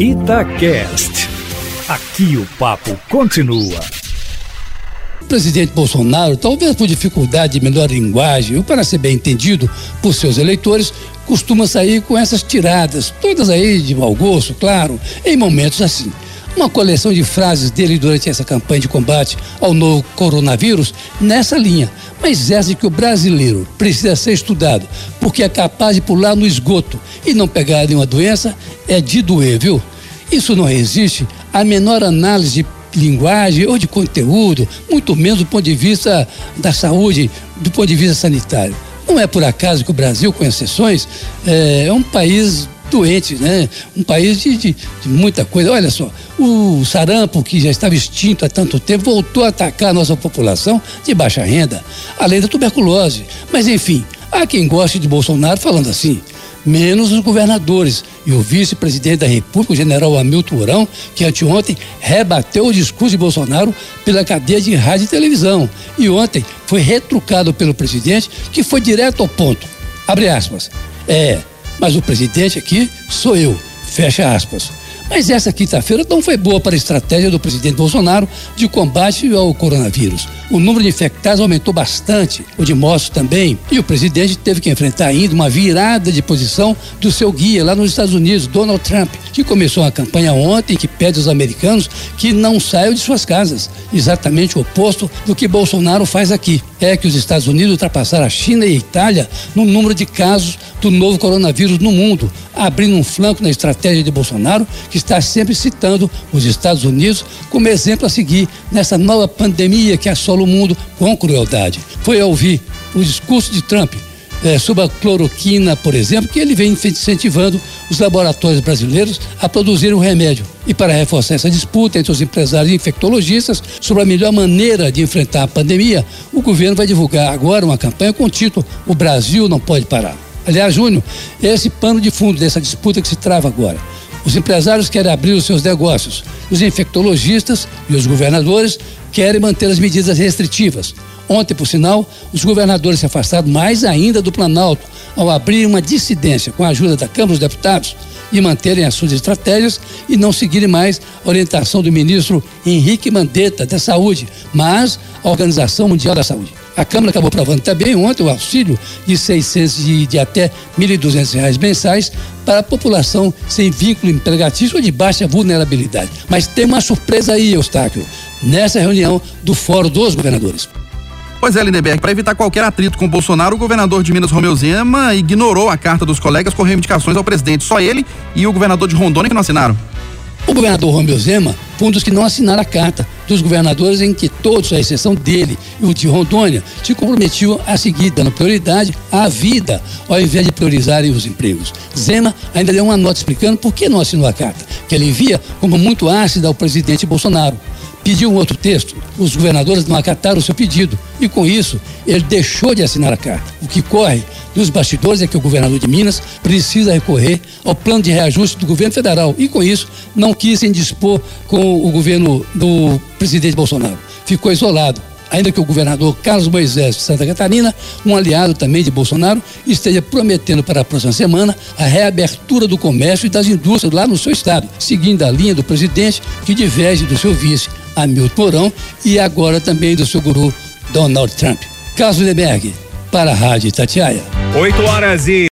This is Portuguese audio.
Itacast. Aqui o papo continua. O presidente Bolsonaro, talvez por dificuldade de melhor linguagem ou para ser bem entendido por seus eleitores, costuma sair com essas tiradas, todas aí de mau gosto, claro, em momentos assim. Uma coleção de frases dele durante essa campanha de combate ao novo coronavírus nessa linha, mas essa de que o brasileiro precisa ser estudado porque é capaz de pular no esgoto e não pegar nenhuma doença é de doer, viu? Isso não resiste à menor análise de linguagem ou de conteúdo, muito menos do ponto de vista da saúde, do ponto de vista sanitário. Não é por acaso que o Brasil, com exceções, é um país doente, né? Um país de, de, de, muita coisa. Olha só, o sarampo, que já estava extinto há tanto tempo, voltou a atacar a nossa população de baixa renda, além da tuberculose. Mas, enfim, há quem goste de Bolsonaro falando assim menos os governadores. E o vice-presidente da República, o general Hamilton Mourão, que anteontem rebateu o discurso de Bolsonaro pela cadeia de rádio e televisão. E ontem foi retrucado pelo presidente, que foi direto ao ponto. Abre aspas. É, mas o presidente aqui sou eu. Fecha aspas. Mas essa quinta-feira não foi boa para a estratégia do presidente Bolsonaro de combate ao coronavírus. O número de infectados aumentou bastante, o de mortos também, e o presidente teve que enfrentar ainda uma virada de posição do seu guia lá nos Estados Unidos, Donald Trump, que começou uma campanha ontem que pede aos americanos que não saiam de suas casas, exatamente o oposto do que Bolsonaro faz aqui. É que os Estados Unidos ultrapassaram a China e a Itália no número de casos do novo coronavírus no mundo, abrindo um flanco na estratégia de Bolsonaro, que está sempre citando os Estados Unidos como exemplo a seguir nessa nova pandemia que assola o mundo com crueldade. Foi ouvir o discurso de Trump é, sobre a cloroquina, por exemplo, que ele vem incentivando os laboratórios brasileiros a produzir o um remédio. E para reforçar essa disputa entre os empresários e infectologistas sobre a melhor maneira de enfrentar a pandemia, o governo vai divulgar agora uma campanha com o título O Brasil não pode parar. Aliás, Júnior, esse pano de fundo dessa disputa que se trava agora. Os empresários querem abrir os seus negócios, os infectologistas e os governadores querem manter as medidas restritivas. Ontem, por sinal, os governadores se afastaram mais ainda do Planalto ao abrir uma dissidência com a ajuda da Câmara dos Deputados e manterem as suas estratégias e não seguirem mais a orientação do ministro Henrique Mandetta da Saúde, mas a Organização Mundial da Saúde. A Câmara acabou aprovando também ontem o auxílio de 600 de, de até 1.200 reais mensais para a população sem vínculo empregatício ou de baixa vulnerabilidade. Mas tem uma surpresa aí, Eustáquio, nessa reunião do Fórum dos Governadores. Pois é, Lindeberg, para evitar qualquer atrito com Bolsonaro, o governador de Minas, Romeu Zema, ignorou a carta dos colegas com reivindicações ao presidente. Só ele e o governador de Rondônia que não assinaram. O governador Romeu Zema foi um dos que não assinaram a carta dos governadores em que todos, à exceção dele e o de Rondônia, se comprometiam a seguir dando prioridade à vida, ao invés de priorizarem os empregos. Zema ainda deu uma nota explicando por que não assinou a carta, que ele via como muito ácida ao presidente Bolsonaro pediu um outro texto. Os governadores não acataram o seu pedido e, com isso, ele deixou de assinar a carta. O que corre nos bastidores é que o governador de Minas precisa recorrer ao plano de reajuste do governo federal e, com isso, não quis indispor com o governo do presidente Bolsonaro. Ficou isolado ainda que o governador Carlos Moisés de Santa Catarina, um aliado também de Bolsonaro, esteja prometendo para a próxima semana a reabertura do comércio e das indústrias lá no seu estado, seguindo a linha do presidente que diverge do seu vice, Hamilton Mourão, e agora também do seu guru Donald Trump. Carlos Leberg, para a Rádio Itatiaia. 8 horas e